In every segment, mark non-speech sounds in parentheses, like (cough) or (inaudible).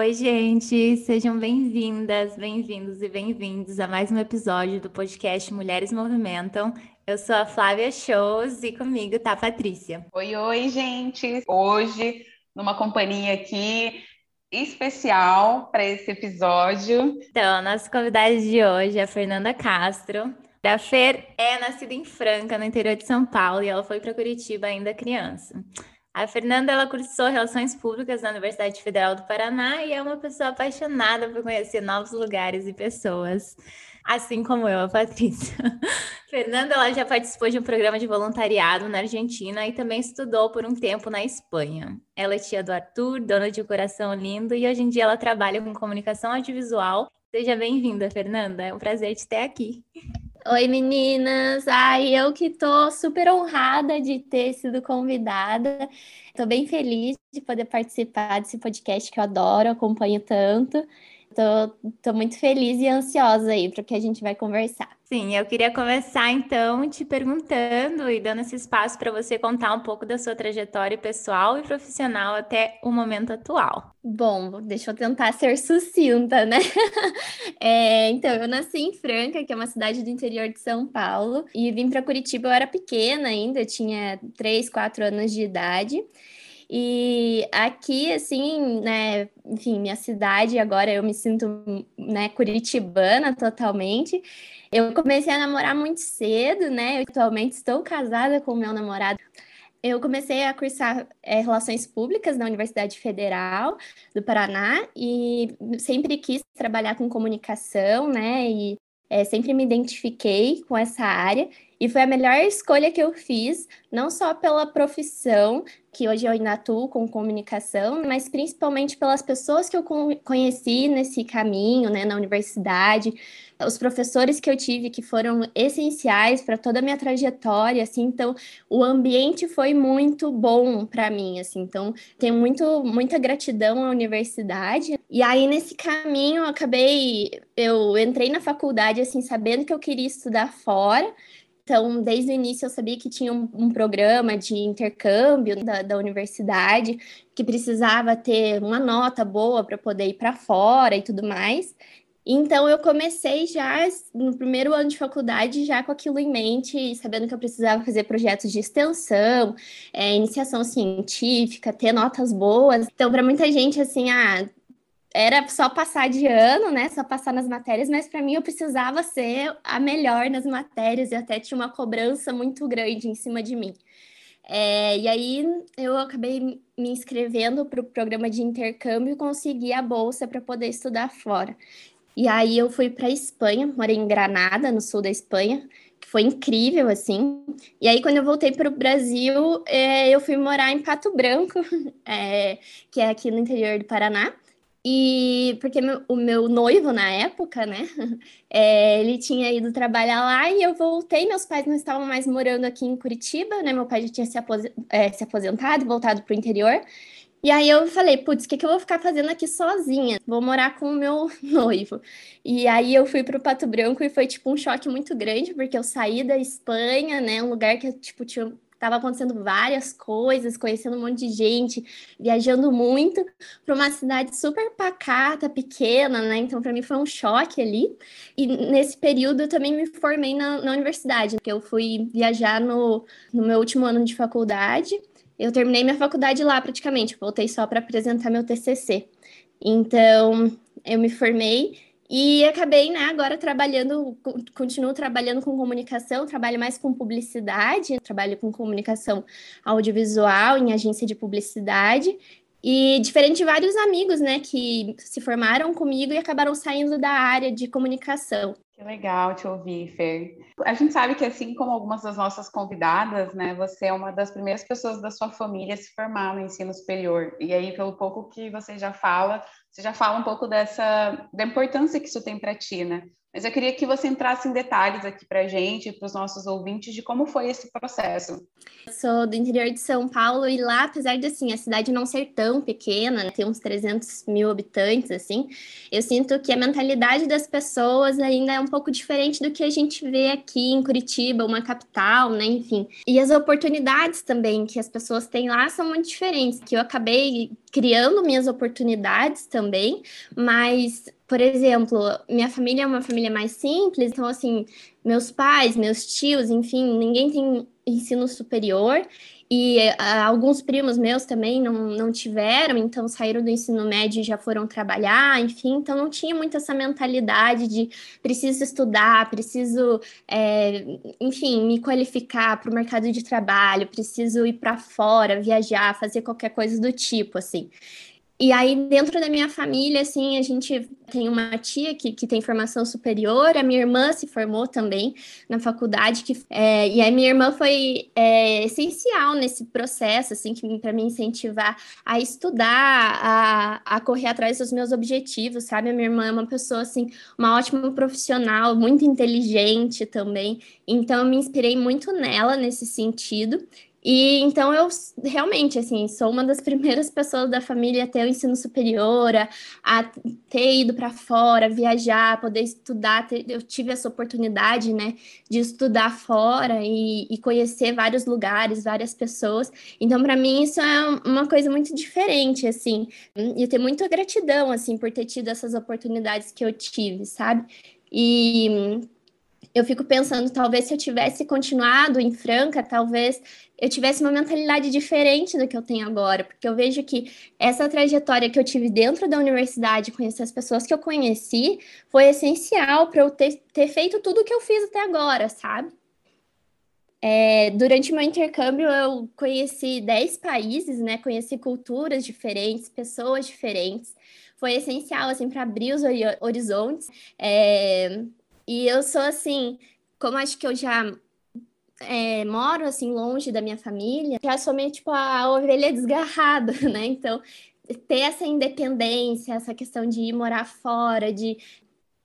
Oi, gente, sejam bem-vindas, bem-vindos e bem-vindos a mais um episódio do podcast Mulheres Movimentam. Eu sou a Flávia Shows e comigo tá a Patrícia. Oi, oi, gente. Hoje, numa companhia aqui especial para esse episódio. Então, a nossa convidada de hoje é a Fernanda Castro. A Fer é nascida em Franca, no interior de São Paulo, e ela foi para Curitiba ainda criança. A Fernanda ela cursou Relações Públicas na Universidade Federal do Paraná e é uma pessoa apaixonada por conhecer novos lugares e pessoas, assim como eu, a Patrícia. (laughs) Fernanda ela já participou de um programa de voluntariado na Argentina e também estudou por um tempo na Espanha. Ela é tia do Arthur, dona de um coração lindo, e hoje em dia ela trabalha com comunicação audiovisual. Seja bem-vinda, Fernanda. É um prazer te ter aqui. Oi, meninas! Ai, eu que tô super honrada de ter sido convidada. Tô bem feliz de poder participar desse podcast que eu adoro, acompanho tanto. Tô, tô muito feliz e ansiosa aí para o que a gente vai conversar. Sim, eu queria começar então te perguntando e dando esse espaço para você contar um pouco da sua trajetória pessoal e profissional até o momento atual. Bom, deixa eu tentar ser sucinta, né? (laughs) é, então, eu nasci em Franca, que é uma cidade do interior de São Paulo, e vim para Curitiba. Eu era pequena ainda, eu tinha 3, 4 anos de idade. E aqui, assim, né, enfim, minha cidade, agora eu me sinto, né, curitibana totalmente. Eu comecei a namorar muito cedo, né? Eu atualmente estou casada com meu namorado. Eu comecei a cursar é, Relações Públicas na Universidade Federal do Paraná e sempre quis trabalhar com comunicação, né? E é, sempre me identifiquei com essa área e foi a melhor escolha que eu fiz, não só pela profissão, que hoje eu ainda atuo com comunicação, mas principalmente pelas pessoas que eu conheci nesse caminho, né, na universidade, os professores que eu tive que foram essenciais para toda a minha trajetória, assim, então o ambiente foi muito bom para mim, assim, então tenho muito muita gratidão à universidade. E aí nesse caminho eu acabei, eu entrei na faculdade assim sabendo que eu queria estudar fora. Então, desde o início eu sabia que tinha um, um programa de intercâmbio da, da, universidade, que precisava ter uma nota boa para poder ir para fora e tudo mais. Então, eu comecei já no primeiro ano de faculdade, já com aquilo em mente, sabendo que eu precisava fazer projetos de extensão, é, iniciação científica, ter notas boas. Então, para muita gente, assim, ah, era só passar de ano, né? Só passar nas matérias, mas para mim eu precisava ser a melhor nas matérias e até tinha uma cobrança muito grande em cima de mim. É, e aí eu acabei me inscrevendo para o programa de intercâmbio e consegui a bolsa para poder estudar fora. E aí eu fui para Espanha, morei em Granada, no sul da Espanha, que foi incrível, assim. E aí, quando eu voltei para o Brasil, é, eu fui morar em Pato Branco, (laughs) é, que é aqui no interior do Paraná. E porque o meu noivo na época, né? (laughs) É, ele tinha ido trabalhar lá e eu voltei. Meus pais não estavam mais morando aqui em Curitiba, né? Meu pai já tinha se, é, se aposentado, voltado para o interior. E aí eu falei, putz, o que, que eu vou ficar fazendo aqui sozinha? Vou morar com o meu (laughs) noivo. E aí eu fui para o Pato Branco e foi tipo um choque muito grande, porque eu saí da Espanha, né? Um lugar que tipo tinha estava acontecendo várias coisas, conhecendo um monte de gente, viajando muito para uma cidade super pacata, pequena, né? Então, para mim foi um choque ali. E nesse período eu também me formei na, na universidade, porque eu fui viajar no, no meu último ano de faculdade. Eu terminei minha faculdade lá praticamente, voltei só para apresentar meu TCC. Então, eu me formei e acabei, né, agora trabalhando, continuo trabalhando com comunicação, trabalho mais com publicidade, trabalho com comunicação audiovisual em agência de publicidade. E diferente de vários amigos, né, que se formaram comigo e acabaram saindo da área de comunicação. Que legal te ouvir, Fer. A gente sabe que, assim como algumas das nossas convidadas, né, você é uma das primeiras pessoas da sua família a se formar no ensino superior. E aí, pelo pouco que você já fala, você já fala um pouco dessa da importância que isso tem para ti, né? Mas eu queria que você entrasse em detalhes aqui para a gente para os nossos ouvintes de como foi esse processo. Eu sou do interior de São Paulo e lá, apesar de assim, a cidade não ser tão pequena, né, ter uns 300 mil habitantes, assim, eu sinto que a mentalidade das pessoas ainda é um pouco diferente do que a gente vê aqui em Curitiba, uma capital, né, enfim. E as oportunidades também que as pessoas têm lá são muito diferentes, que eu acabei criando minhas oportunidades também, mas por exemplo, minha família é uma família mais simples, então, assim, meus pais, meus tios, enfim, ninguém tem ensino superior. E alguns primos meus também não, não tiveram, então saíram do ensino médio e já foram trabalhar, enfim, então não tinha muito essa mentalidade de preciso estudar, preciso, é, enfim, me qualificar para o mercado de trabalho, preciso ir para fora, viajar, fazer qualquer coisa do tipo, assim. E aí, dentro da minha família, assim, a gente tem uma tia que, que tem formação superior, a minha irmã se formou também na faculdade, que, é, e a minha irmã foi é, essencial nesse processo, assim, para me incentivar a estudar, a, a correr atrás dos meus objetivos, sabe? A minha irmã é uma pessoa, assim, uma ótima profissional, muito inteligente também, então eu me inspirei muito nela nesse sentido. E então eu realmente assim sou uma das (laughs) primeiras pessoas da família a ter o ensino superior, a, ter ido para fora, viajar, poder estudar. Ter, eu tive essa oportunidade, né, de estudar fora e, e conhecer vários lugares, várias pessoas. Então para mim isso é uma coisa muito diferente, assim. E eu tenho muita gratidão assim por ter tido essas oportunidades que eu tive, sabe? E eu fico pensando, talvez se eu tivesse continuado em Franca, talvez eu tivesse uma mentalidade diferente do que eu tenho agora, porque eu vejo que essa trajetória que eu tive dentro da universidade, conhecer as pessoas que eu conheci, foi essencial para eu ter, ter feito tudo o que eu fiz até agora, sabe? É, durante meu intercâmbio, eu conheci 10 países, né? Conheci culturas diferentes, pessoas diferentes. Foi essencial, assim, para abrir os horizontes. É, e eu sou assim, como acho que eu já é, moro assim longe da minha família, já sou meio tipo a ovelha desgarrada, (laughs) né? Então, ter essa independência, essa questão de ir morar fora, de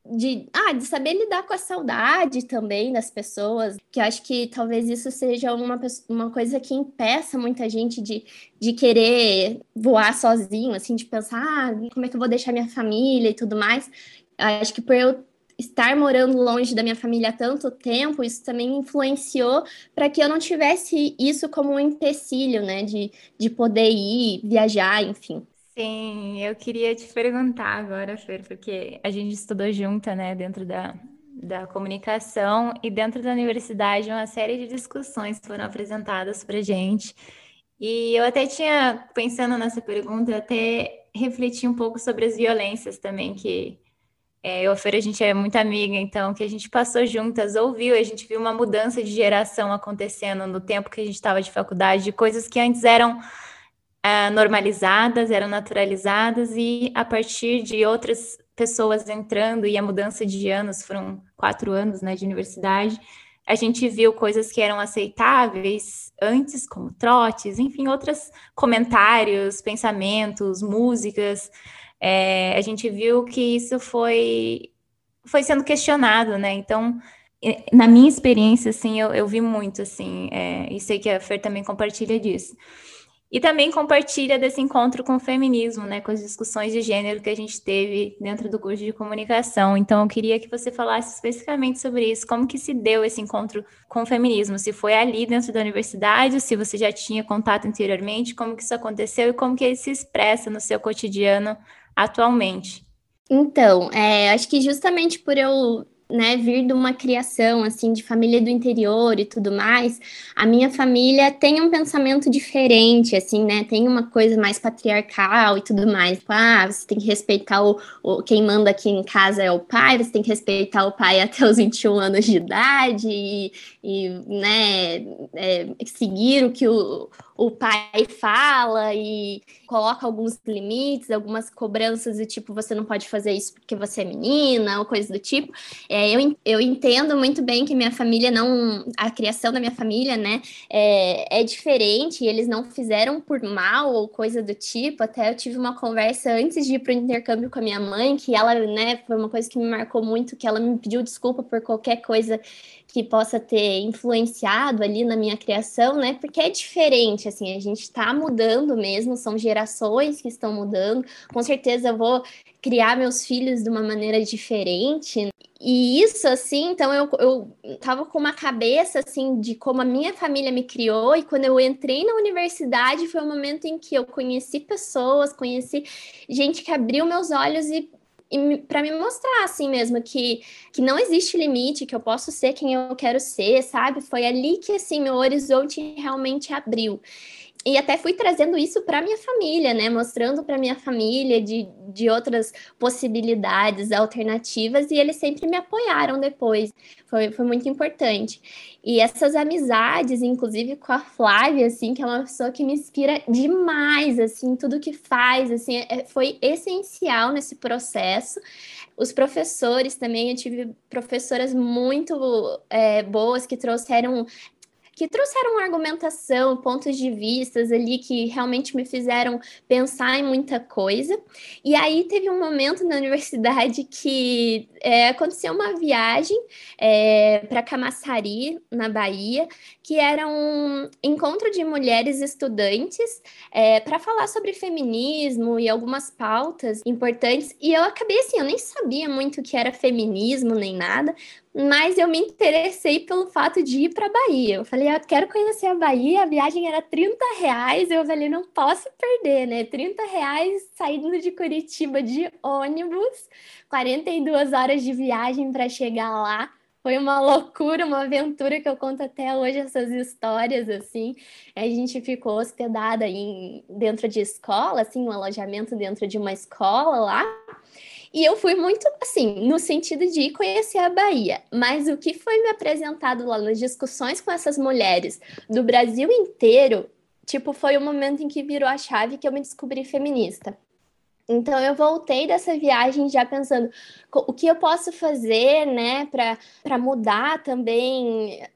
de, ah, de saber lidar com a saudade também das pessoas, que eu acho que talvez isso seja uma, uma coisa que impeça muita gente de, de querer voar sozinho, assim, de pensar, ah, como é que eu vou deixar minha família e tudo mais. Eu acho que por eu estar morando longe da minha família há tanto tempo, isso também influenciou para que eu não tivesse isso como um empecilho, né, de, de poder ir, viajar, enfim. Sim, eu queria te perguntar agora, Fer, porque a gente estudou junta, né, dentro da, da comunicação e dentro da universidade uma série de discussões foram apresentadas para gente. E eu até tinha, pensando nessa pergunta, até refleti um pouco sobre as violências também que é, eu e a gente é muito amiga, então, que a gente passou juntas, ouviu, a gente viu uma mudança de geração acontecendo no tempo que a gente estava de faculdade, de coisas que antes eram é, normalizadas, eram naturalizadas, e a partir de outras pessoas entrando, e a mudança de anos, foram quatro anos né, de universidade, a gente viu coisas que eram aceitáveis antes, como trotes, enfim, outros comentários, pensamentos, músicas é, a gente viu que isso foi, foi sendo questionado, né? Então, na minha experiência, assim, eu, eu vi muito, assim, é, e sei que a Fer também compartilha disso. E também compartilha desse encontro com o feminismo, né, com as discussões de gênero que a gente teve dentro do curso de comunicação. Então, eu queria que você falasse especificamente sobre isso, como que se deu esse encontro com o feminismo, se foi ali dentro da universidade, se você já tinha contato anteriormente, como que isso aconteceu e como que ele se expressa no seu cotidiano atualmente? Então, é, acho que justamente por eu né, vir de uma criação assim de família do interior e tudo mais, a minha família tem um pensamento diferente, assim, né? Tem uma coisa mais patriarcal e tudo mais. Tipo, ah, você tem que respeitar o, o, quem manda aqui em casa é o pai, você tem que respeitar o pai (laughs) até os 21 anos de idade e, e né, é, seguir o que o, o pai fala e coloca alguns limites, algumas cobranças e tipo, você não pode fazer isso porque você é menina ou coisa do tipo. É, eu, eu entendo muito bem que minha família não. A criação da minha família, né, é, é diferente, eles não fizeram por mal ou coisa do tipo. Até eu tive uma conversa antes de ir para o intercâmbio com a minha mãe, que ela, né, foi uma coisa que me marcou muito, que ela me pediu desculpa por qualquer coisa que possa ter influenciado ali na minha criação, né? Porque é diferente, assim, a gente está mudando mesmo, são gerações que estão mudando. Com certeza eu vou criar meus filhos de uma maneira diferente. E isso, assim, então eu, eu tava com uma cabeça, assim, de como a minha família me criou, e quando eu entrei na universidade foi o momento em que eu conheci pessoas, conheci gente que abriu meus olhos e para me mostrar assim mesmo que, que não existe limite, que eu posso ser quem eu quero ser, sabe? Foi ali que assim meu horizonte realmente abriu. E até fui trazendo isso para minha família, né? Mostrando para minha família de, de outras possibilidades, alternativas, e eles sempre me apoiaram depois. Foi, foi muito importante. E essas amizades, inclusive com a Flávia, assim, que é uma pessoa que me inspira demais, assim, tudo que faz, assim, é, foi essencial nesse processo. Os professores também, eu tive professoras muito é, boas que trouxeram que trouxeram argumentação, pontos de vistas ali que realmente me fizeram pensar em muita coisa. E aí teve um momento na universidade que é, aconteceu uma viagem é, para Camaçari, na Bahia, que era um encontro de mulheres estudantes é, para falar sobre feminismo e algumas pautas importantes. E eu acabei assim, eu nem sabia muito o que era feminismo nem nada, mas eu me interessei pelo fato de ir para a Bahia. Eu falei, eu quero conhecer a Bahia, a viagem era 30 reais, eu falei, não posso perder, né? 30 reais saindo de Curitiba de ônibus, 42 horas de viagem para chegar lá. Foi uma loucura, uma aventura que eu conto até hoje essas histórias assim. A gente ficou hospedada em dentro de escola, assim, um alojamento dentro de uma escola lá. E eu fui muito assim, no sentido de conhecer a Bahia. Mas o que foi me apresentado lá nas discussões com essas mulheres do Brasil inteiro, tipo, foi o momento em que virou a chave que eu me descobri feminista. Então eu voltei dessa viagem já pensando o que eu posso fazer, né, para mudar também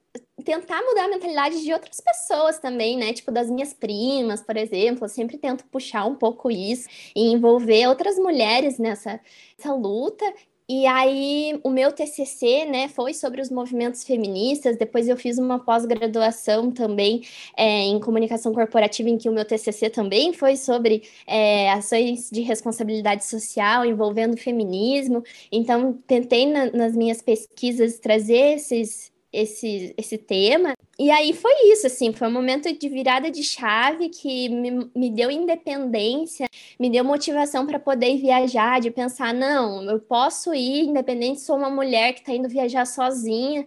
tentar mudar a mentalidade de outras pessoas também, né? Tipo das minhas primas, por exemplo. Eu sempre tento puxar um pouco isso e envolver outras mulheres nessa, nessa luta. E aí, o meu TCC, né, foi sobre os movimentos feministas. Depois, eu fiz uma pós-graduação também é, em comunicação corporativa, em que o meu TCC também foi sobre é, ações de responsabilidade social envolvendo feminismo. Então, tentei na, nas minhas pesquisas trazer esses, esse, esse tema. E aí foi isso, assim, foi um momento de virada de chave que me, me deu independência, me deu motivação para poder viajar, de pensar, não, eu posso ir, independente, sou uma mulher que está indo viajar sozinha,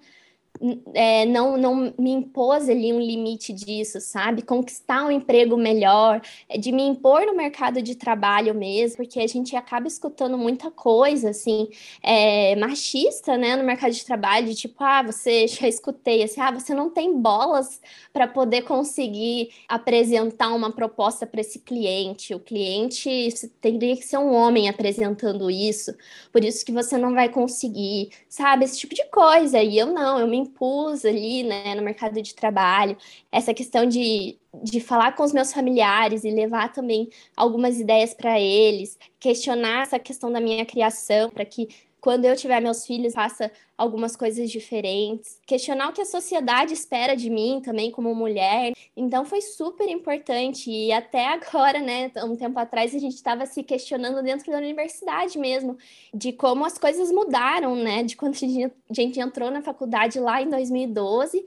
é, não, não me impôs ali um limite disso, sabe? Conquistar um emprego melhor, é, de me impor no mercado de trabalho mesmo, porque a gente acaba escutando muita coisa, assim, é, machista, né, no mercado de trabalho, de tipo, ah, você (laughs) já escutei, assim, ah, você não tem bolas para poder conseguir apresentar uma proposta para esse cliente. O cliente teria que ser um homem apresentando isso, por isso que você não vai conseguir, sabe? Esse tipo de coisa. E eu não, eu me impus ali, né, no mercado de trabalho, essa questão de, de falar com os meus familiares e levar também algumas ideias para eles, questionar essa questão da minha criação, para que quando eu tiver meus filhos, faça algumas coisas diferentes, questionar o que a sociedade espera de mim também como mulher. Então foi super importante. E até (laughs) agora, né, um tempo atrás a gente estava se questionando dentro da universidade mesmo, de como as coisas mudaram, né, de quando a gente entrou na faculdade lá em 2012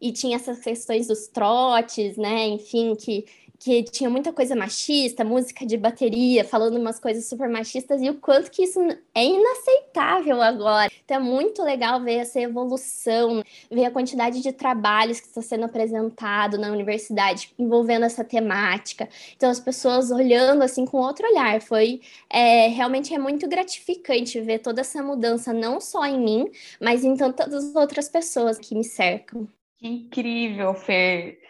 e tinha essas questões dos trotes, né, enfim, que que tinha muita coisa machista, música de bateria, falando umas coisas super machistas, e o quanto que isso é inaceitável agora. Então é muito legal ver essa evolução, ver a quantidade de trabalhos que está sendo apresentado na universidade envolvendo essa temática. Então as pessoas olhando assim com outro olhar. Foi é, realmente é muito gratificante ver toda essa mudança, não só em mim, mas em tantas outras pessoas que me cercam. Que incrível, Fer.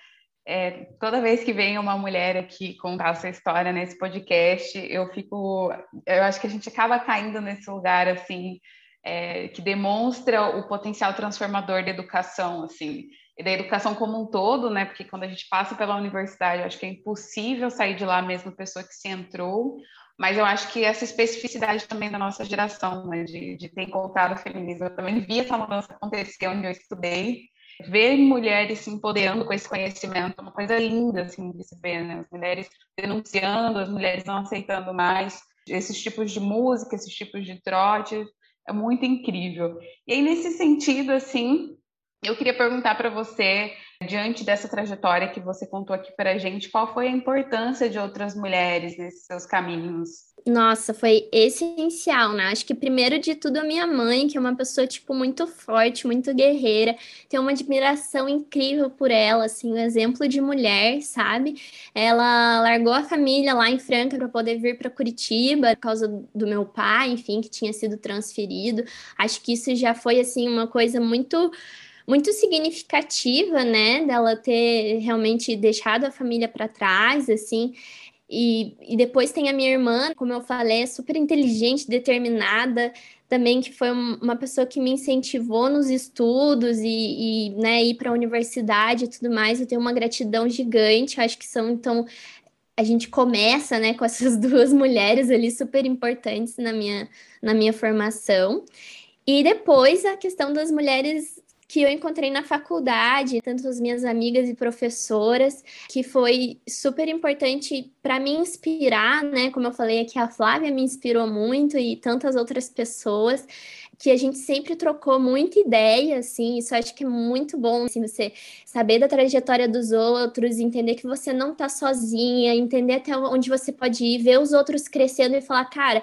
É, toda vez que vem uma mulher aqui contar a sua história nesse podcast, eu fico. Eu acho que a gente acaba caindo nesse lugar assim, é, que demonstra o potencial transformador da educação, assim, e da educação como um todo, né? Porque quando a gente passa pela universidade, eu acho que é impossível sair de lá mesmo pessoa que se entrou, mas eu acho que essa especificidade também da nossa geração, né, de, de ter encontrado o feminismo, eu também vi essa mudança acontecer onde eu estudei, ver mulheres se empoderando com esse conhecimento uma coisa linda assim de se ver, né? As mulheres denunciando, as mulheres não aceitando mais esses tipos de música, esses tipos de trote, é muito incrível. E aí nesse sentido assim, eu queria perguntar para você, diante dessa trajetória que você contou aqui para a gente, qual foi a importância de outras mulheres nesses seus caminhos? Nossa, foi essencial, né? Acho que primeiro de tudo a minha mãe, que é uma pessoa tipo muito forte, muito guerreira, tenho uma admiração incrível por ela, assim, um exemplo de mulher, sabe? Ela largou a família lá em Franca para poder vir para Curitiba por causa do meu pai, enfim, que tinha sido transferido. Acho que isso já foi assim uma coisa muito muito significativa, né, dela ter realmente deixado a família para trás, assim. E, e depois tem a minha irmã, como eu falei, é super inteligente, determinada, também que foi uma pessoa que me incentivou nos estudos e, e né, ir para a universidade e tudo mais. Eu tenho uma gratidão gigante. Acho que são então a gente começa, né, com essas (laughs) duas mulheres ali super importantes na minha na minha formação. E depois a questão das mulheres que eu encontrei na faculdade, tanto as minhas amigas e professoras, que foi super importante para me inspirar, né? Como eu falei aqui, a Flávia me inspirou muito e tantas outras pessoas que a gente sempre trocou muita ideia, assim, isso acho que é muito bom, assim, você saber da trajetória dos outros, entender que você não tá sozinha, entender até onde você pode ir, ver os outros crescendo e falar, cara,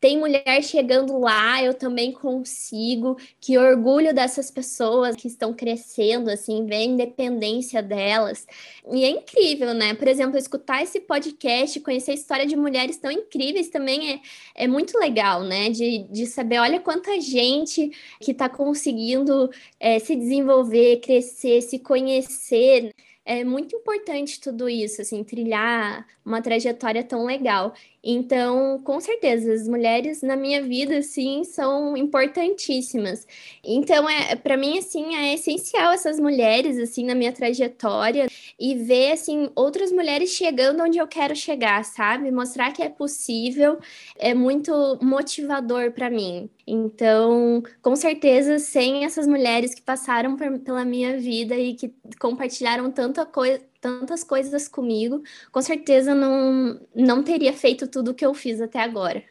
tem mulher chegando lá, eu também consigo. Que orgulho dessas pessoas que estão crescendo, assim, ver a independência delas. E é incrível, né? Por exemplo, escutar esse podcast, conhecer a história de mulheres tão incríveis também é, é muito legal, né? De, de saber, olha quanta gente que está conseguindo é, se desenvolver, crescer, se conhecer é muito importante tudo isso, assim, trilhar uma trajetória tão legal. Então, com certeza, as mulheres na minha vida, sim, são importantíssimas. Então, é, para mim, assim, é essencial essas mulheres, assim, na minha trajetória e ver, assim, outras mulheres chegando onde eu quero chegar, sabe? Mostrar que é possível é muito motivador para mim. Então, com certeza, sem essas mulheres que passaram por, pela minha vida e que compartilharam tanta coisa tantas coisas comigo, com certeza não, não teria feito tudo o que eu fiz até agora.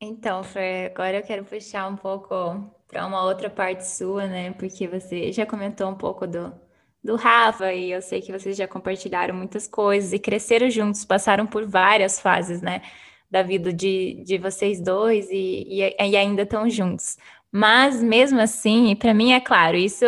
Então, Fer, agora eu quero puxar um pouco para uma outra parte sua, né? Porque você já comentou um pouco do, do Rafa e eu sei que vocês já compartilharam muitas coisas e cresceram juntos, passaram por várias fases, né? Da vida de, de vocês dois e, e, e ainda estão juntos. Mas mesmo assim, para mim é claro, isso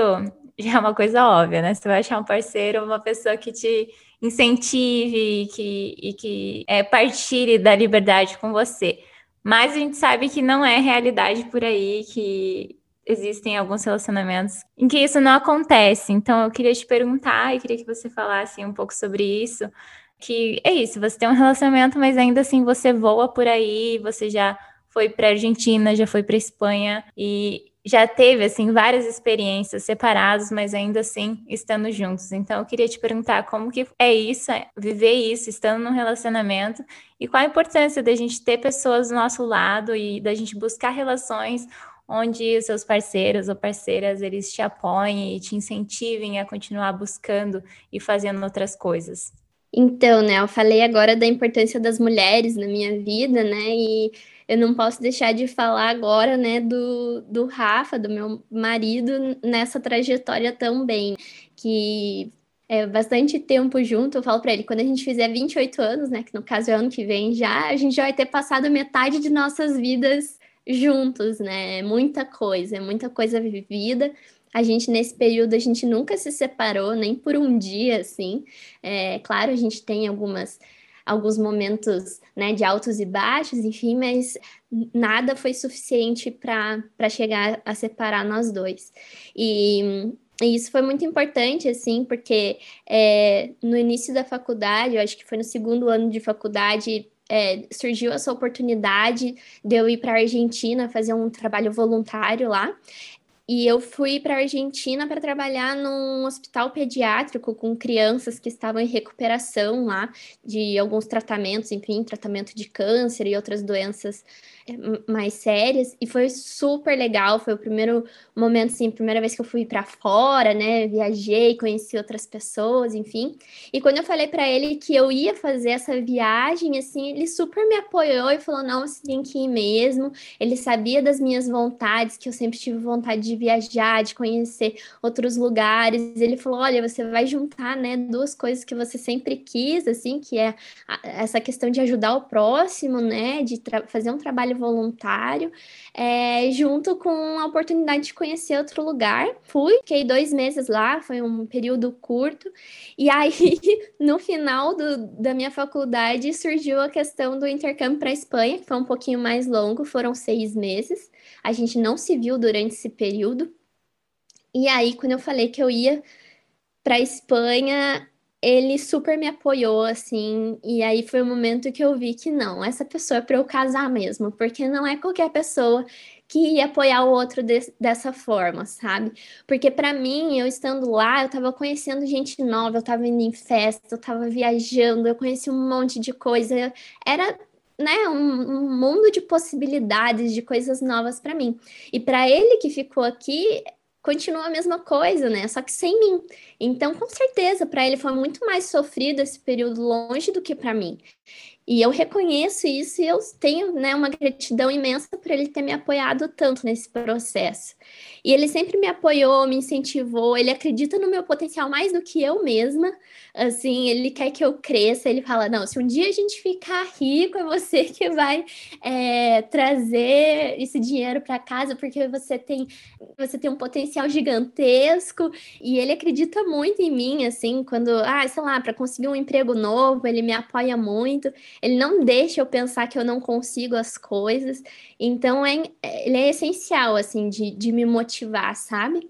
já (laughs) é uma coisa óbvia, né? Você vai achar um parceiro, uma pessoa que te incentive e que, e que é, partilhe da liberdade com você. Mas a gente sabe que não é realidade por aí, que existem alguns relacionamentos em que isso não acontece. Então eu queria te perguntar e queria que você falasse um pouco sobre isso. Que é isso, você tem um relacionamento, mas ainda assim você voa por aí, você já foi para Argentina, já foi para Espanha e já teve assim várias experiências separados, mas ainda assim estando juntos. Então eu queria te perguntar como que é isso, é viver isso, estando num relacionamento e qual a importância da gente ter pessoas do nosso lado e da gente buscar relações onde os seus parceiros ou parceiras eles te apoiem e te incentivem a continuar buscando e fazendo outras coisas. Então, né, eu falei agora da importância das mulheres na minha vida, né? E eu não posso deixar de falar agora, né, do, do Rafa, do meu marido, nessa trajetória também, que é, bastante tempo junto, eu falo para ele, quando a gente fizer 28 anos, né, que no caso é ano que vem já, a gente já vai ter passado metade de nossas vidas juntos, né? É muita coisa, é muita coisa vivida. A gente, nesse período, a gente nunca se separou, nem por um dia, assim. É, claro, a gente tem algumas alguns momentos né, de altos e baixos, enfim, mas nada foi suficiente para chegar a separar nós dois. E, e, isso foi muito importante, assim, porque é, no início da faculdade, eu acho que foi no segundo ano de faculdade, é, surgiu essa oportunidade de eu ir para a Argentina fazer um trabalho voluntário lá. E eu fui para a Argentina para trabalhar num hospital pediátrico com crianças que estavam em recuperação lá de alguns tratamentos, enfim, tratamento de câncer e outras doenças mais sérias e foi super legal. Foi o primeiro momento, assim, primeira vez que eu fui para fora, né? Viajei, conheci outras pessoas, enfim. E quando eu falei para ele que eu ia fazer essa viagem, assim, ele super me apoiou e falou: não, você tem que ir mesmo. Ele sabia das minhas vontades, que eu sempre tive vontade de viajar, de conhecer outros lugares. Ele falou: olha, você vai juntar, né, duas coisas que você sempre quis, assim, que é essa questão de ajudar o próximo, né, de fazer um trabalho trabalho voluntário, é, junto com a oportunidade de conhecer outro lugar. Fui, fiquei dois meses lá, foi um período curto, e aí (laughs) no final do, da minha faculdade surgiu a questão do intercâmbio para a Espanha, que foi um pouquinho mais longo, foram seis meses. A gente não se viu durante esse período. E aí, quando eu falei que eu ia para a Espanha, ele super me apoiou, assim, e aí foi o momento que eu vi que não, essa pessoa é para eu casar mesmo, porque não é qualquer pessoa que ia apoiar o outro de, dessa forma, sabe? Porque para mim, eu estando lá, eu tava conhecendo gente nova, eu tava indo em festa, eu tava viajando, eu conheci um monte de coisa, era né, um, um mundo de possibilidades, de coisas novas para mim. E para ele que ficou aqui, continua a mesma coisa, né? Só que sem mim. Então, com certeza, para ele foi muito mais sofrido esse período longe do que para mim. E eu reconheço isso e eu tenho né, uma gratidão imensa por ele ter me apoiado tanto nesse processo. E ele sempre me apoiou, me incentivou, ele acredita no meu potencial mais do que eu mesma. Assim, ele quer que eu cresça, ele fala: não, se um dia a gente ficar rico, é você (laughs) que vai é, trazer esse dinheiro para casa, porque você tem, você tem um potencial gigantesco. E ele acredita muito em mim, assim, quando, ah, sei lá, para conseguir um emprego novo, ele me apoia muito. Ele não deixa eu pensar que eu não consigo as coisas. Então, é, ele é essencial, assim, de, de me motivar, sabe?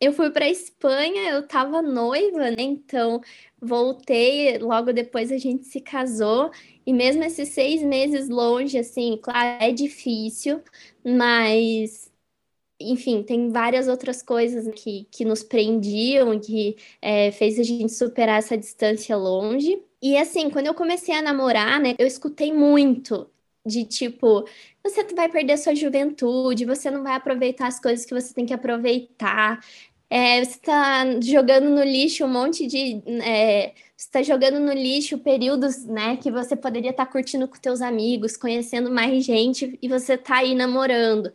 Eu fui para Espanha, eu tava noiva, né? Então, voltei, logo depois a gente se casou. E mesmo esses seis meses longe, assim, claro, é difícil, mas enfim, tem várias outras coisas que, que nos prendiam, que é, fez a gente superar essa distância longe. E assim, quando eu comecei a namorar, né, eu escutei muito de tipo, você vai perder sua juventude, você não vai aproveitar as coisas que você tem que aproveitar. É, você está jogando no lixo um monte de. É, está jogando no lixo períodos né, que você poderia estar tá curtindo com teus amigos, conhecendo mais gente, e você está aí namorando.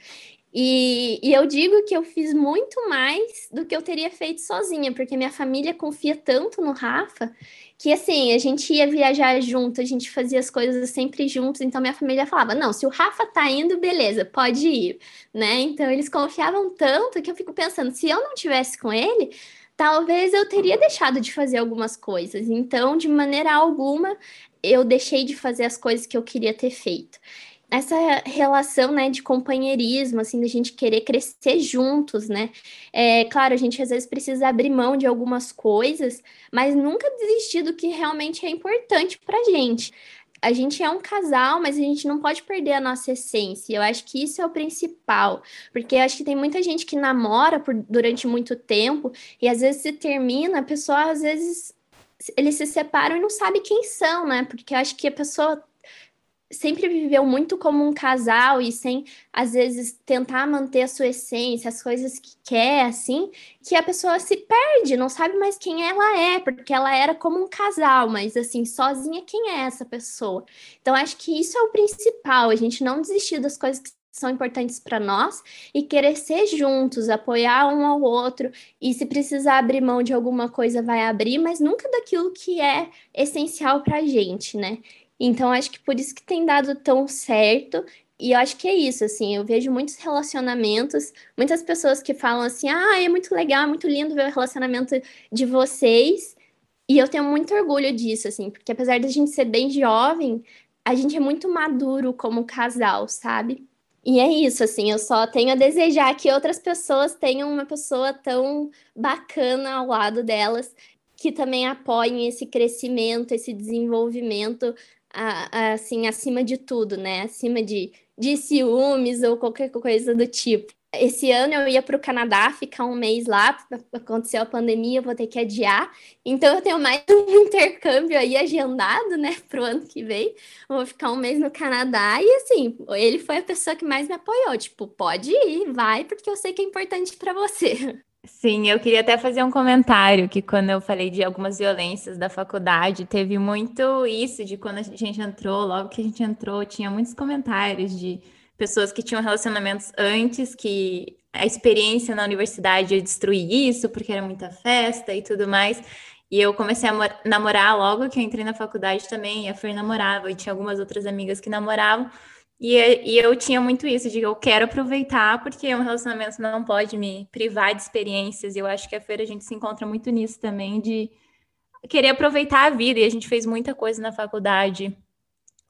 E, e, eu digo que eu fiz muito mais do que eu teria feito sozinha, porque minha família confia tanto no Rafa que assim, a gente ia viajar junto, a gente fazia as coisas sempre juntos, então minha família falava: "Não, se o Rafa tá indo, beleza, pode ir", né? Então eles confiavam tanto que eu fico pensando, se eu não tivesse com ele, talvez eu teria deixado de fazer algumas coisas. Então, de maneira alguma, eu deixei de fazer as coisas que eu queria ter feito essa relação, né, de companheirismo, assim, da gente querer crescer juntos, né? É claro, a gente às vezes precisa abrir mão de algumas coisas, mas nunca desistir do que realmente é importante pra gente. A gente é um casal, mas a gente não pode perder a nossa essência. Eu acho que isso é o principal, porque eu acho que tem muita gente que namora por, durante muito tempo e às vezes se termina, a pessoa às vezes eles se separam e não sabe quem são, né? Porque eu acho que a pessoa sempre viveu muito como um casal e sem, às vezes, tentar manter a sua essência, as coisas que quer, assim, que a pessoa se perde, não sabe mais quem ela é, porque ela era como um casal, mas, assim, sozinha, quem é essa pessoa? Então, acho que isso é o principal, a gente não desistir das coisas que são importantes para nós e crescer juntos, apoiar um ao outro e se precisar abrir mão de alguma coisa vai abrir, mas nunca daquilo que é essencial para a gente, né? Então acho que por isso que tem dado tão certo e eu acho que é isso, assim, eu vejo muitos relacionamentos, muitas pessoas que falam assim, ah, é muito legal, é muito lindo ver o relacionamento de vocês, e eu tenho muito orgulho disso, assim, porque apesar da gente ser bem jovem, a gente é muito maduro como casal, sabe? E é isso, assim, eu só tenho a desejar que outras pessoas tenham uma pessoa tão bacana ao lado delas, que também apoiem esse crescimento, esse desenvolvimento, assim, acima de tudo, né? Acima de, de ciúmes ou qualquer coisa do tipo. Esse ano eu ia para o Canadá ficar um mês lá, aconteceu a pandemia, eu vou ter que adiar. Então eu tenho mais (laughs) um intercâmbio aí agendado, né, para o ano que vem. vou ficar um mês no Canadá e assim, ele foi a pessoa que mais me apoiou. Tipo, pode ir, vai, porque eu sei que é importante para você. (laughs) Sim, eu queria até fazer um comentário que quando eu falei de algumas violências da faculdade, teve muito isso de quando a gente entrou, logo que a gente entrou, tinha muitos comentários de pessoas que tinham relacionamentos antes, que a experiência na universidade ia destruir isso, porque era muita festa e tudo mais. E eu comecei a namorar logo que eu entrei na faculdade também, e a Fer namorava, e tinha algumas outras amigas que namoravam. E, e eu tinha muito isso, de eu quero aproveitar, porque um relacionamento não pode me privar de experiências. E eu acho que a Fer a gente se encontra muito nisso também, de querer aproveitar a vida. E a gente fez muita coisa na faculdade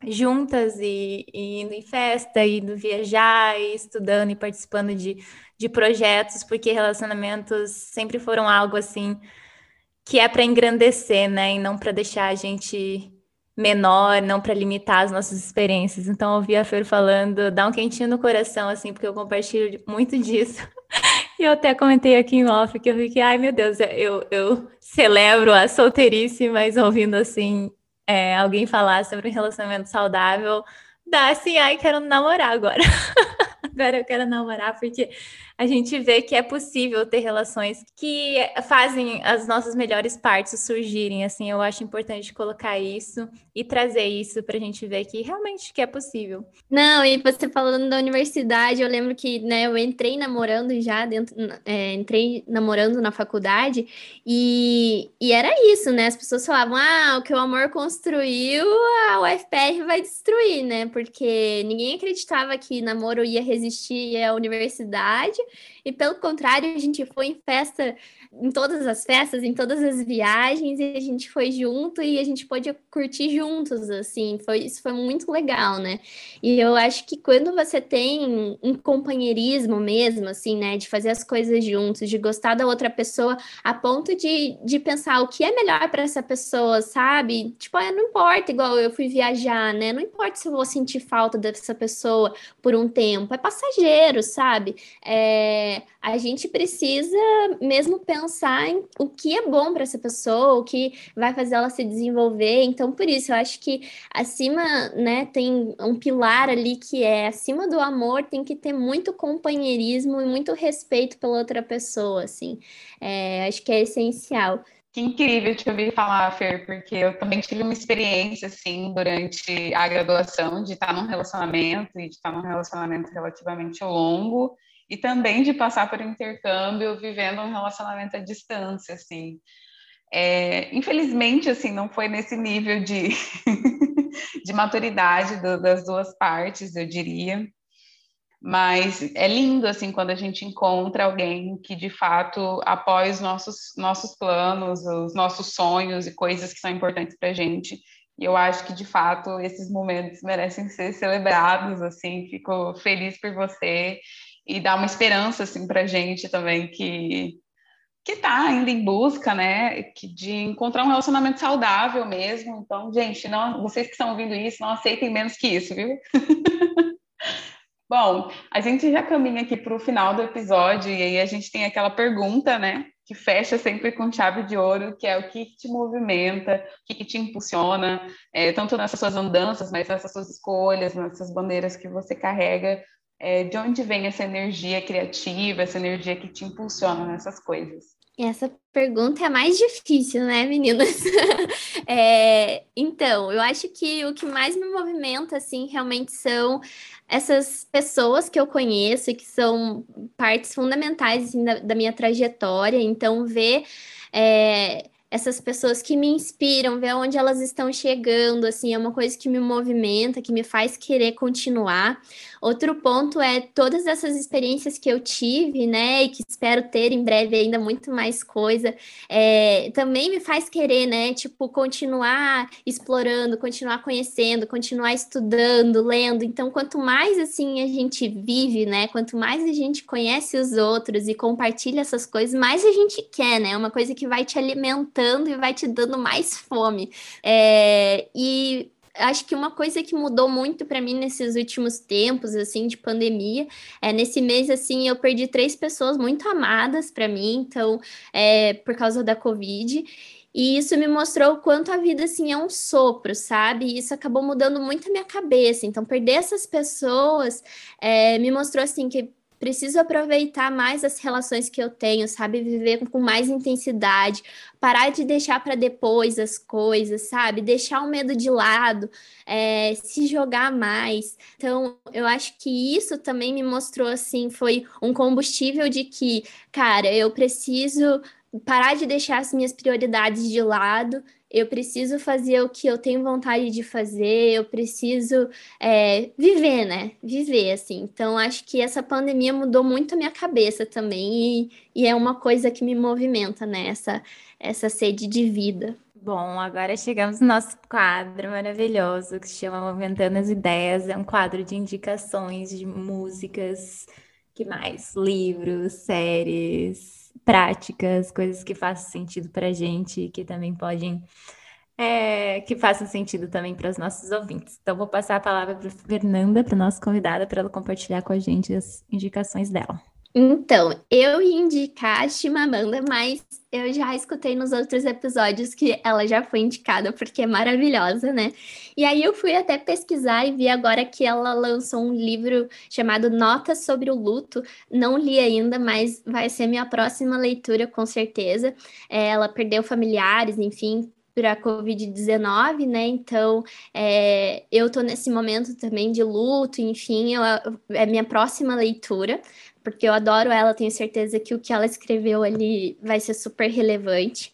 juntas e, e, indo em festa, indo viajar, e estudando e participando de, de projetos, porque relacionamentos sempre foram algo assim que é para engrandecer, né? E não para deixar a gente menor, não para limitar as nossas experiências. Então, ouvir a Fer falando, dá um quentinho no coração, assim, porque eu compartilho muito disso. (laughs) E eu até comentei aqui em off que eu fiquei, ai meu Deus, eu, eu celebro a solteirice, mas ouvindo assim é, alguém falar sobre um relacionamento saudável, dá assim, ai, quero namorar agora. (laughs) agora eu quero namorar, porque a gente vê que é possível ter relações que fazem as nossas melhores partes surgirem. Assim, eu acho importante colocar isso e trazer isso para a gente ver que realmente que é possível. Não, e você falando da universidade, eu lembro que né, eu entrei namorando já dentro, é, entrei namorando na faculdade e, e era isso, né? As pessoas falavam, ah, o que o amor construiu, a UFPR vai destruir, né? Porque ninguém acreditava que namoro ia resistir à universidade e pelo contrário, a gente foi em festa, em todas as festas, em todas as viagens, e a gente foi junto e a gente pôde curtir juntos, assim, foi, isso foi muito legal, né? E eu acho que quando você tem um companheirismo mesmo, assim, né, de fazer as coisas juntos, de gostar da outra pessoa, a ponto de, de pensar o que é melhor para essa pessoa, sabe? Tipo, ah, não importa, igual eu fui viajar, né? Não importa se eu vou sentir falta dessa pessoa por um tempo, é passageiro, sabe? É, a gente precisa mesmo pensar em o que é bom para essa pessoa, o que vai fazer ela se desenvolver. Então, por isso, eu acho que acima, né, tem um pilar ali que é acima do amor, tem que ter muito companheirismo e muito respeito pela outra pessoa, assim. É, acho que é essencial. Que incrível te ouvir falar, Fer, porque eu também tive uma experiência, assim, durante a graduação, de estar num relacionamento e de estar num relacionamento relativamente longo e também de passar por intercâmbio vivendo um relacionamento à distância, assim. É, infelizmente, assim, não foi nesse nível de, (laughs) de maturidade do, das duas partes, eu diria. Mas é lindo, assim, quando a gente encontra alguém que, de fato, apoia os nossos, nossos planos, os nossos sonhos e coisas que são importantes para a gente. E eu acho que, de fato, esses momentos merecem ser celebrados, assim, fico feliz por você e dar uma esperança assim para gente também que que está ainda em busca, né, de encontrar um relacionamento saudável mesmo. Então, gente, não, vocês que estão ouvindo isso, não aceitem menos que isso, viu? (laughs) Bom, a gente já caminha aqui para o final do episódio e aí a gente tem aquela pergunta, né, que fecha sempre com chave de ouro, que é o que, que te movimenta, o que, que te impulsiona, é, tanto nessas suas andanças, mas nessas suas escolhas, nessas bandeiras que você carrega é, de onde vem essa energia criativa, essa energia que te impulsiona nessas coisas? Essa pergunta é a mais difícil, né, meninas? (laughs) é, então, eu acho que o que mais me movimenta, assim, realmente são essas pessoas que eu conheço e que são partes fundamentais assim, da, da minha trajetória. Então, ver. É, essas pessoas que me inspiram, ver onde elas estão chegando, assim, é uma coisa que me movimenta, que me faz querer continuar. Outro ponto é todas essas experiências que eu tive, né, e que espero ter em breve ainda muito mais coisa, é, também me faz querer, né, tipo, continuar explorando, continuar conhecendo, continuar estudando, lendo. Então, quanto mais, assim, a gente vive, né, quanto mais a gente conhece os outros e compartilha essas coisas, mais a gente quer, né, é uma coisa que vai te alimentando e vai te dando mais fome. É, e acho que uma coisa que mudou muito para mim nesses últimos tempos, assim, de pandemia, é nesse mês, assim, eu perdi três pessoas muito amadas para mim, então, é, por causa da Covid. E isso me mostrou o quanto a vida, assim, é um sopro, sabe? E isso acabou mudando muito a minha cabeça. Então, perder essas pessoas é, me mostrou, assim, que preciso aproveitar mais as relações que eu tenho, sabe? Viver com mais intensidade, parar de deixar para depois as coisas, sabe? Deixar o medo de lado, é, se jogar mais. Então, eu acho que isso também me mostrou, assim, foi um combustível de que, cara, eu preciso parar de deixar as minhas prioridades de lado eu preciso fazer o que eu tenho vontade de fazer, eu preciso é, viver, né? Viver, assim. Então, acho que essa pandemia mudou muito a minha cabeça também, e, e é uma coisa que me movimenta, né? Essa, essa sede de vida. Bom, agora chegamos no nosso quadro maravilhoso que se chama Movimentando as Ideias. É um quadro de indicações de músicas, que mais? Livros, séries, práticas, coisas que façam sentido para a gente que também podem. É, que façam sentido também para os nossos ouvintes. Então, vou passar a palavra para Fernanda, para nossa convidada, para ela compartilhar com a gente as indicações dela. Então, eu ia indicar a Chimamanda, mas eu já escutei nos outros episódios que ela já foi indicada porque é maravilhosa, né? E aí eu fui até pesquisar e vi agora que ela lançou um livro chamado Notas sobre o Luto. Não li ainda, mas vai ser minha próxima leitura com certeza. É, ela perdeu familiares, enfim, para a Covid-19, né? Então, é, eu tô nesse momento também de luto, enfim, eu, é minha próxima leitura porque eu adoro ela, tenho certeza que o que ela escreveu ali vai ser super relevante.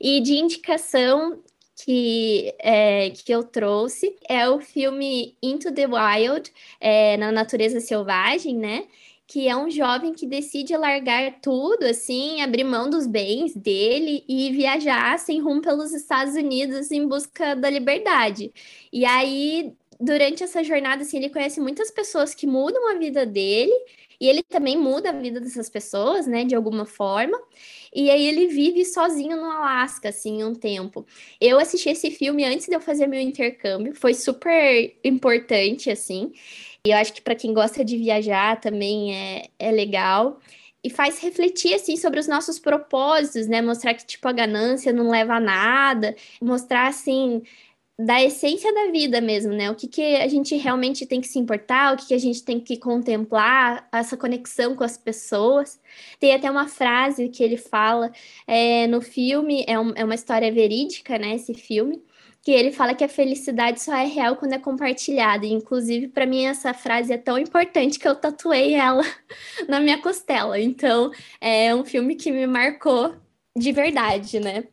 E de indicação que, é, que eu trouxe é o filme Into the Wild, é, na natureza selvagem, né? Que é um jovem que decide largar tudo, assim, abrir mão dos bens dele e viajar sem rumo pelos Estados Unidos em busca da liberdade. E aí, durante essa jornada, assim, ele conhece muitas pessoas que mudam a vida dele e ele também muda a vida dessas pessoas, né, de alguma forma. E aí ele vive sozinho no Alasca, assim, um tempo. Eu assisti esse filme antes de eu fazer meu intercâmbio, foi super importante, assim. E eu acho que para quem gosta de viajar também é, é legal e faz refletir assim sobre os nossos propósitos, né? Mostrar que tipo a ganância não leva a nada, mostrar assim da essência da vida mesmo, né? O que, que a gente realmente tem que se importar, o que, que a gente tem que contemplar, essa conexão com as pessoas. Tem até uma frase que ele fala é, no filme, é, um, é uma história verídica, né? Esse filme, que ele fala que a felicidade só é real quando é compartilhada. E, inclusive, para mim, essa frase é tão importante que eu tatuei ela (laughs) na minha costela. Então, é um filme que me marcou de verdade, né?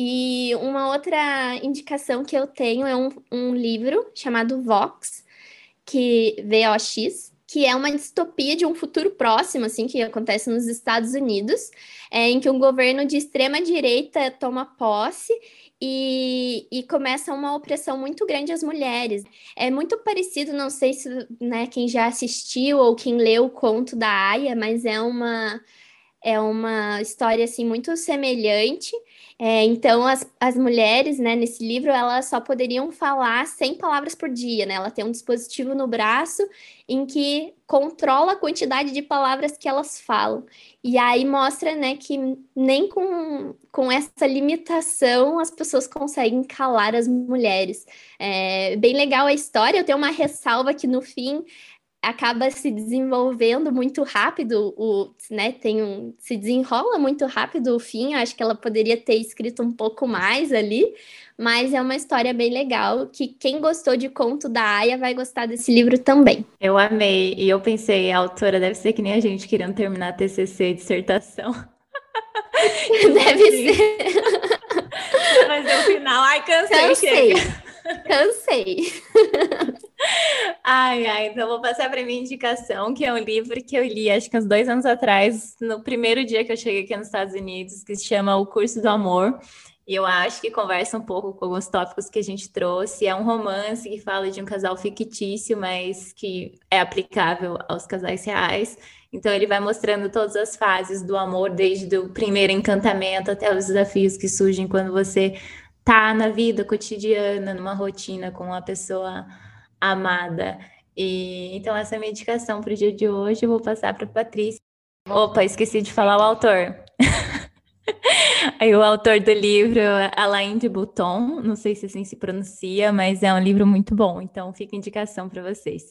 E uma outra indicação que eu tenho é um, um livro chamado Vox, que VOX, que é uma distopia de um futuro próximo, assim, que acontece nos Estados Unidos, é, em que um governo de extrema direita toma posse e, e, começa uma opressão muito grande às mulheres. É muito parecido, não sei se né, quem já assistiu ou quem leu o conto da Aya, mas é uma é uma história assim muito semelhante. É, então, as, as mulheres, né, nesse livro, elas só poderiam falar 100 palavras por dia, né? Ela tem um dispositivo no braço em que controla a quantidade de palavras que elas falam. E aí mostra, né, que nem com, com essa limitação as pessoas conseguem calar as mulheres. É bem legal a história, eu tenho uma ressalva que no fim acaba se desenvolvendo muito rápido, o, né, tem um, se desenrola muito rápido o fim, acho que ela poderia ter escrito um pouco mais ali, mas é uma história bem legal que quem gostou de Conto da Aya vai gostar desse livro também. Eu amei, e eu pensei, a autora deve ser que nem a gente querendo terminar a TCC, dissertação. (laughs) deve ser. (laughs) Mas no final, ai, cansei, cansei. Cansei. (laughs) Ai, ai, então vou passar para minha indicação, que é um livro que eu li acho que uns dois anos atrás, no primeiro dia que eu cheguei aqui nos Estados Unidos, que se chama O Curso do Amor. E eu acho que conversa um pouco com alguns tópicos que a gente trouxe. É um romance que fala de um casal fictício, mas que é aplicável aos casais reais. Então ele vai mostrando todas as fases do amor, desde o primeiro encantamento até os desafios que surgem quando você tá na vida cotidiana, numa rotina com uma pessoa amada. E então essa é a minha indicação para o dia de hoje. Eu vou passar para Patrícia. Opa, esqueci de falar o autor. (laughs) Aí o autor do livro é Alain de Bouton, não sei se assim se pronuncia, mas é um livro muito bom, então fica indicação para vocês.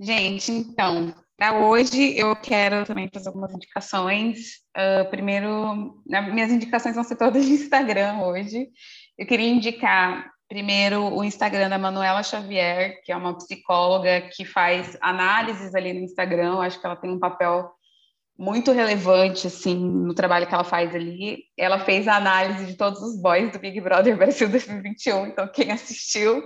Gente, então, para hoje eu quero também fazer algumas indicações. Uh, primeiro, minhas indicações vão ser todas de Instagram hoje. Eu queria indicar primeiro o Instagram da Manuela Xavier, que é uma psicóloga que faz análises ali no Instagram. Eu acho que ela tem um papel muito relevante assim no trabalho que ela faz ali. Ela fez a análise de todos os boys do Big Brother Brasil (laughs) 2021, então quem assistiu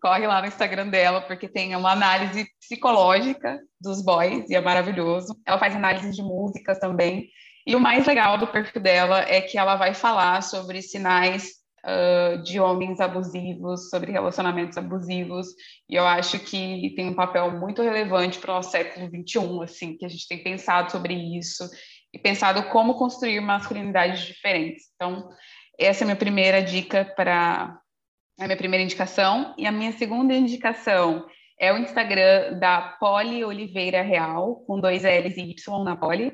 corre lá no Instagram dela porque tem uma análise psicológica dos boys e é maravilhoso. Ela faz análise de músicas também. E o mais legal do perfil dela é que ela vai falar sobre sinais uh, de homens abusivos, sobre relacionamentos abusivos, e eu acho que tem um papel muito relevante para o século XXI, assim, que a gente tem pensado sobre isso e pensado como construir masculinidades diferentes. Então, essa é a minha primeira dica para a minha primeira indicação. E a minha segunda indicação é o Instagram da Poli Oliveira Real, com dois L's e Y na Poli.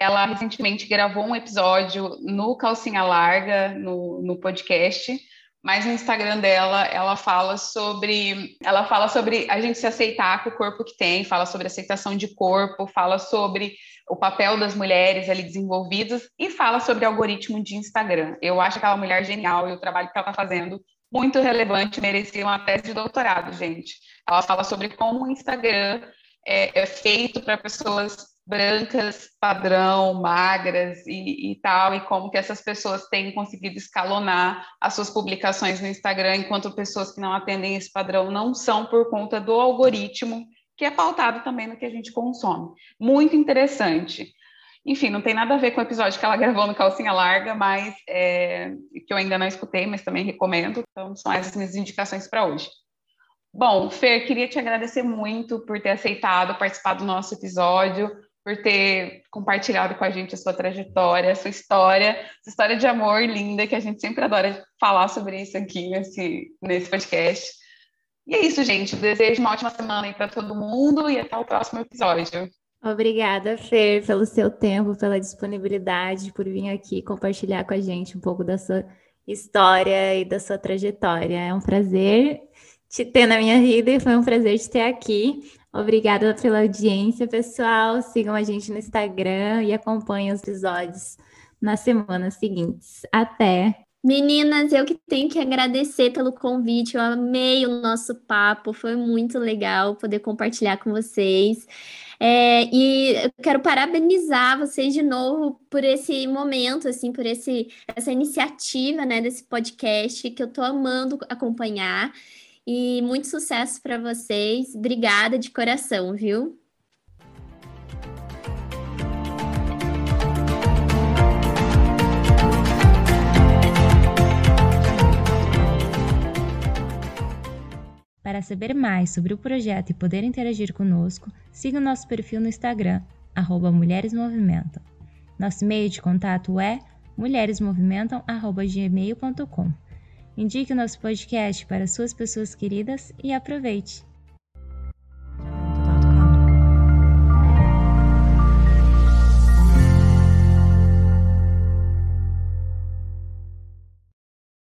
Ela recentemente gravou um episódio no Calcinha Larga, no, no podcast, mas no Instagram dela ela fala sobre ela fala sobre a gente se aceitar com o corpo que tem, fala sobre aceitação de corpo, fala sobre o papel das mulheres ali desenvolvidas e fala sobre algoritmo de Instagram. Eu acho aquela mulher genial e o trabalho que ela está fazendo muito relevante, merecia uma tese de doutorado, gente. Ela fala sobre como o Instagram é, é feito para pessoas brancas, padrão, magras e, e, tal, e como que essas pessoas têm conseguido escalonar as suas publicações no Instagram, enquanto pessoas que não atendem esse padrão não são por conta do algoritmo, que é pautado também no que a gente consome. Muito interessante. Enfim, não tem nada a ver com o episódio que ela gravou no Calcinha Larga, mas é, que eu ainda não escutei, mas também recomendo. Então, são essas minhas indicações para hoje. Bom, Fer, queria te agradecer muito por ter aceitado participar do nosso episódio por ter compartilhado com a gente a sua trajetória, a sua história, sua história de amor linda, que a gente sempre adora falar sobre isso aqui nesse, nesse podcast. E é isso, gente. Desejo uma ótima semana aí para todo mundo e até o próximo episódio. Obrigada, Fer, pelo seu tempo, pela disponibilidade, por vir aqui compartilhar com a gente um pouco da sua história e da sua trajetória. É um prazer te ter na minha vida e foi um prazer te ter aqui. Obrigada pela audiência, pessoal. Sigam a gente no Instagram e acompanhem os episódios nas semanas seguintes. Até! Meninas, eu que tenho que agradecer pelo convite. Eu amei o nosso papo, foi muito legal poder compartilhar com vocês. É, e eu quero parabenizar vocês de novo por esse momento, assim, por esse, essa iniciativa, né, desse podcast que eu estou amando acompanhar. E muito sucesso para vocês. Obrigada de coração, viu? Para saber mais sobre o projeto e poder interagir conosco, siga o nosso perfil no Instagram, arroba Mulheres Movimentam. Nosso e-mail de contato é mulheresmovimentam.gmail.com. Indique o nosso podcast para suas pessoas queridas e aproveite!